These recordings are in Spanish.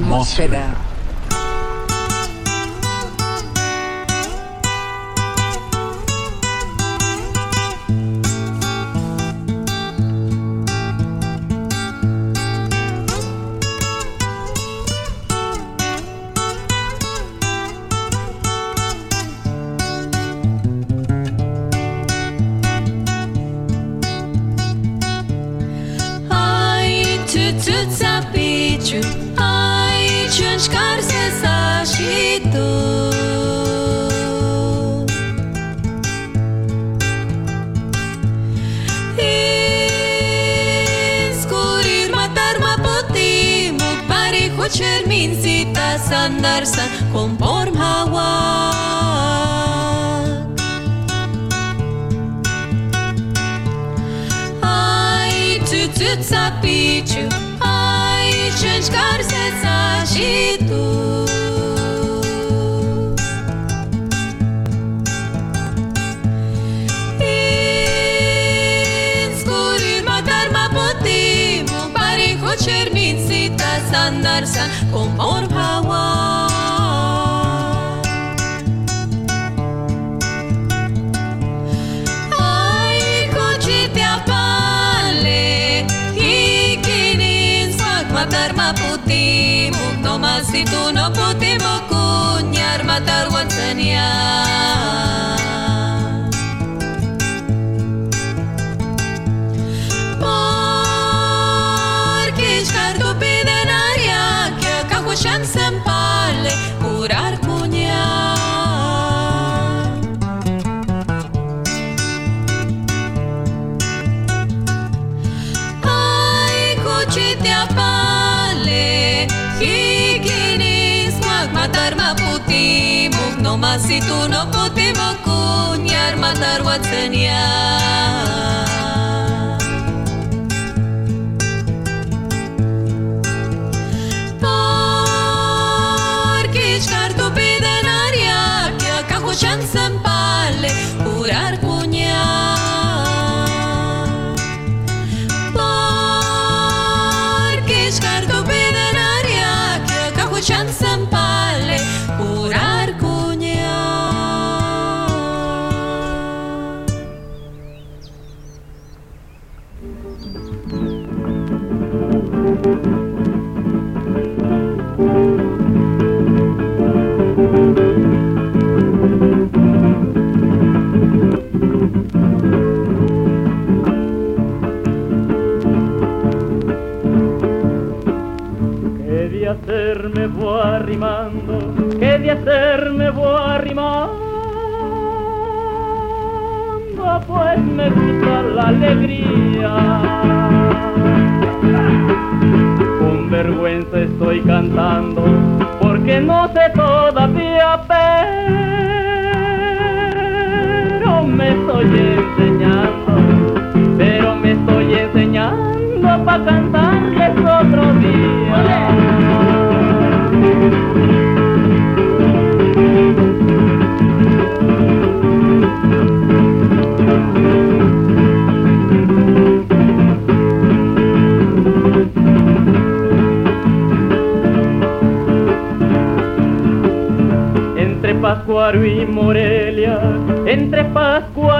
Atmósfera. txermintzitas andarzan konform hauak. Ai, txutxutza pitxu, ai, txentxkar zezaxitu. conversan con Morpawa. Matar Maputi, Mundo Masito Si tú no podemos cuñar matar Watanabea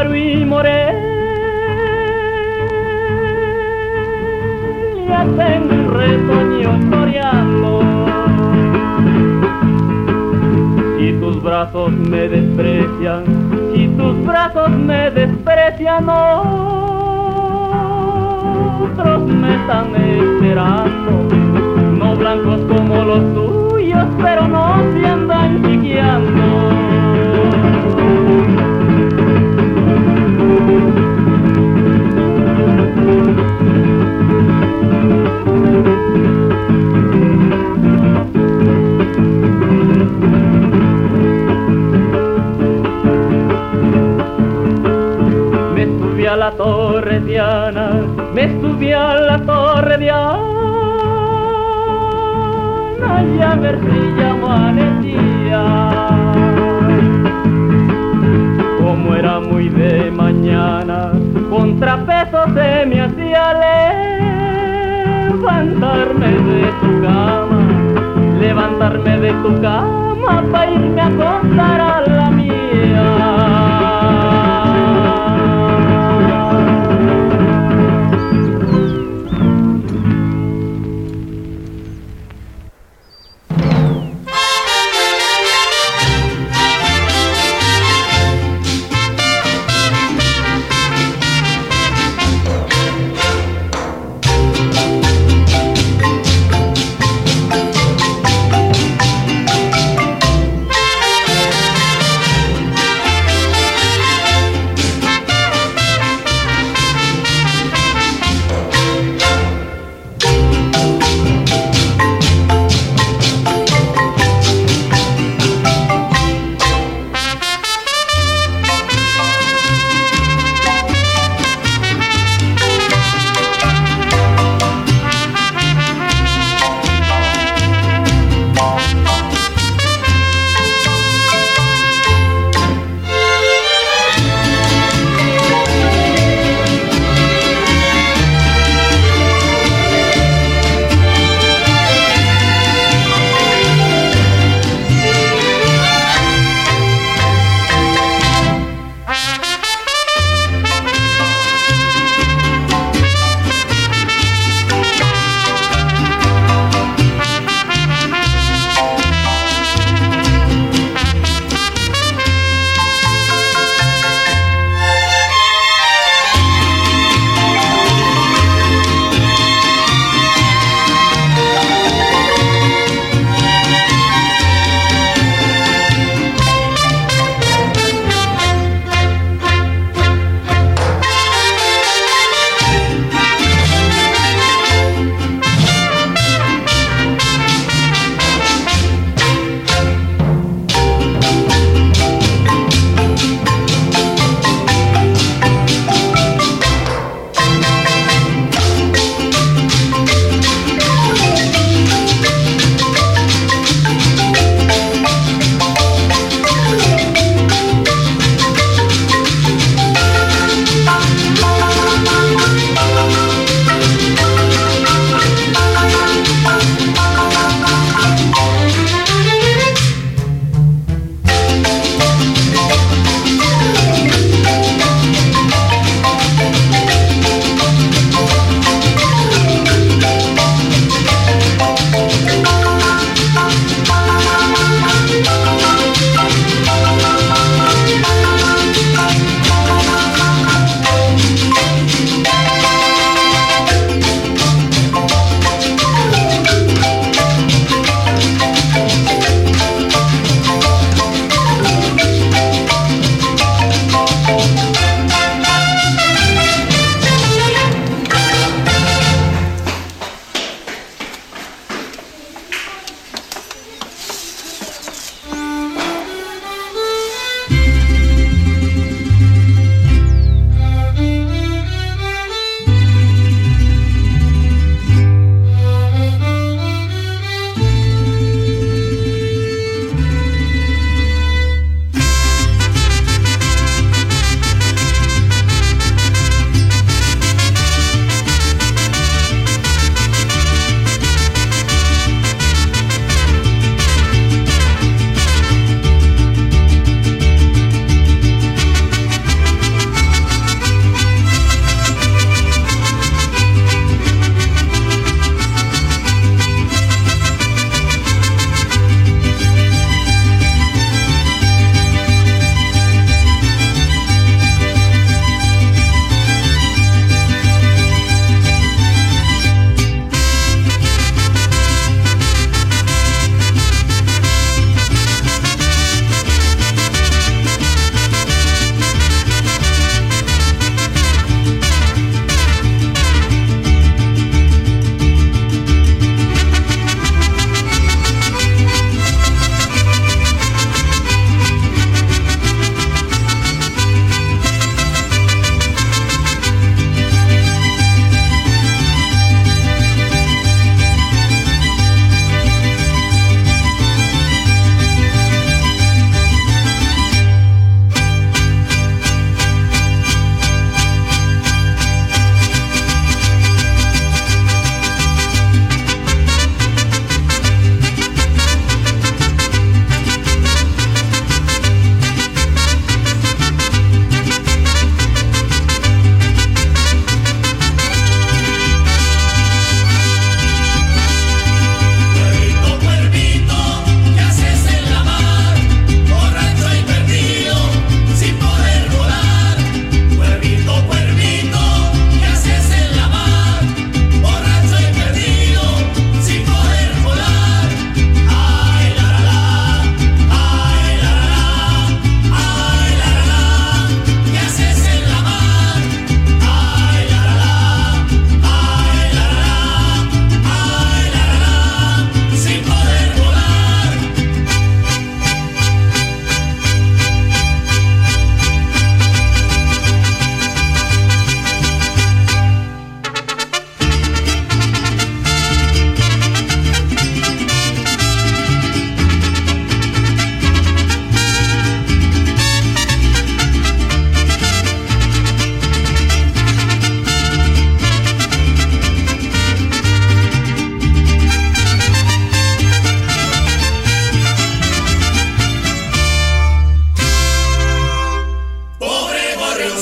Pascuaro y Morelia, tengo un retoño coreando. Si tus brazos me desprecian, si tus brazos me desprecian, otros me están esperando. No blancos como los tuyos, pero no se andan chiqueando. A la torre Diana, me subí a la torre Diana, y a ver si. Como era muy de mañana, contrapeso se me hacía levantarme de su cama levantarme de tu cama para irme a acostar a la mía.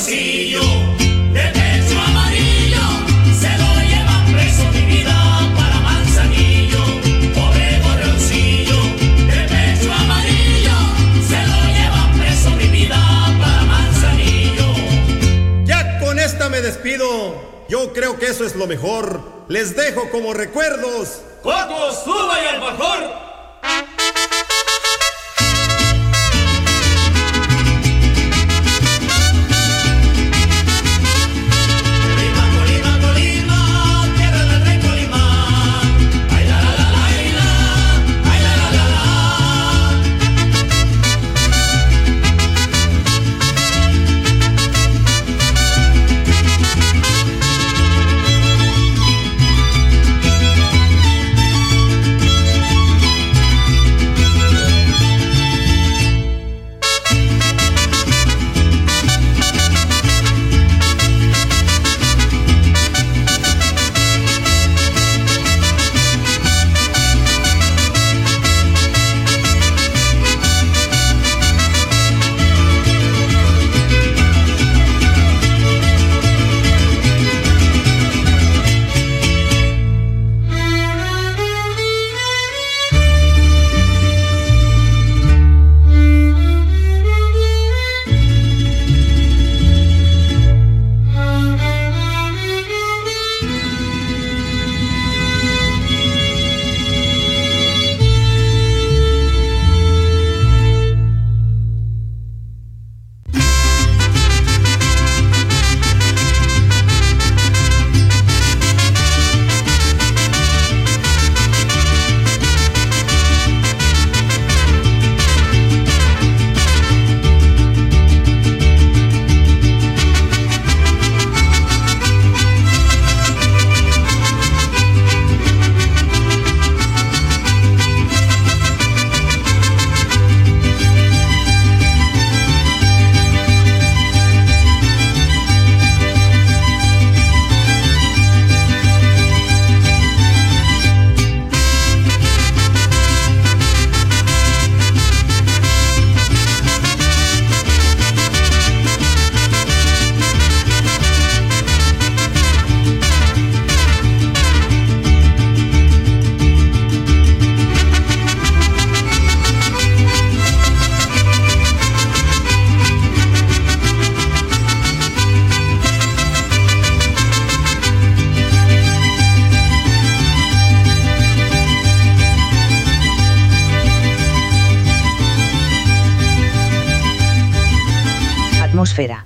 de pecho amarillo se lo llevan preso mi vida para manzanillo. Pobre gorrioncillo de pecho amarillo se lo llevan preso mi vida para manzanillo. Ya con esta me despido. Yo creo que eso es lo mejor. Les dejo como recuerdos. Coco, suba y al mejor atmósfera.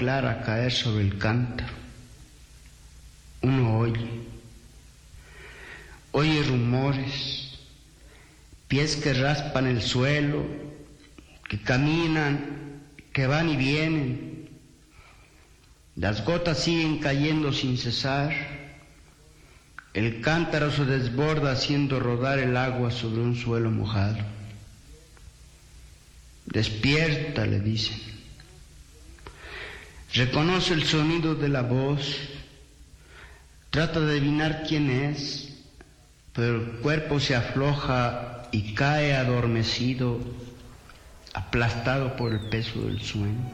Clara caer sobre el cántaro. Uno oye, oye rumores, pies que raspan el suelo, que caminan, que van y vienen. Las gotas siguen cayendo sin cesar. El cántaro se desborda haciendo rodar el agua sobre un suelo mojado. Despierta, le dicen. Reconoce el sonido de la voz. Trata de adivinar quién es, pero el cuerpo se afloja y cae adormecido, aplastado por el peso del sueño.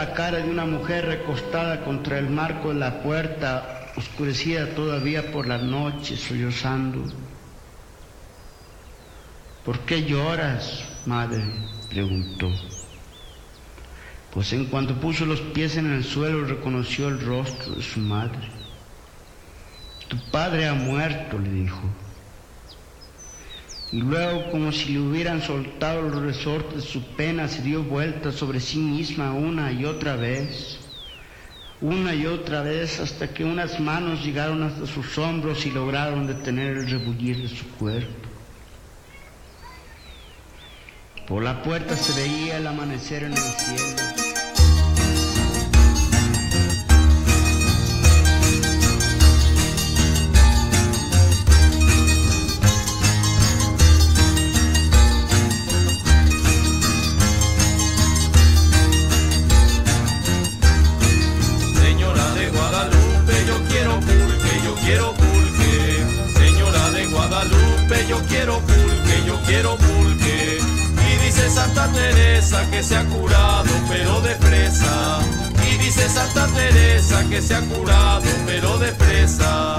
La cara de una mujer recostada contra el marco de la puerta, oscurecida todavía por la noche, sollozando. ¿Por qué lloras, madre? preguntó. Pues en cuanto puso los pies en el suelo reconoció el rostro de su madre. Tu padre ha muerto, le dijo. Y luego, como si le hubieran soltado los resortes de su pena, se dio vuelta sobre sí misma una y otra vez, una y otra vez, hasta que unas manos llegaron hasta sus hombros y lograron detener el rebullir de su cuerpo. Por la puerta se veía el amanecer en el cielo. Que se ha curado, pero de fresa. Y dice Santa Teresa que se ha curado, pero de fresa.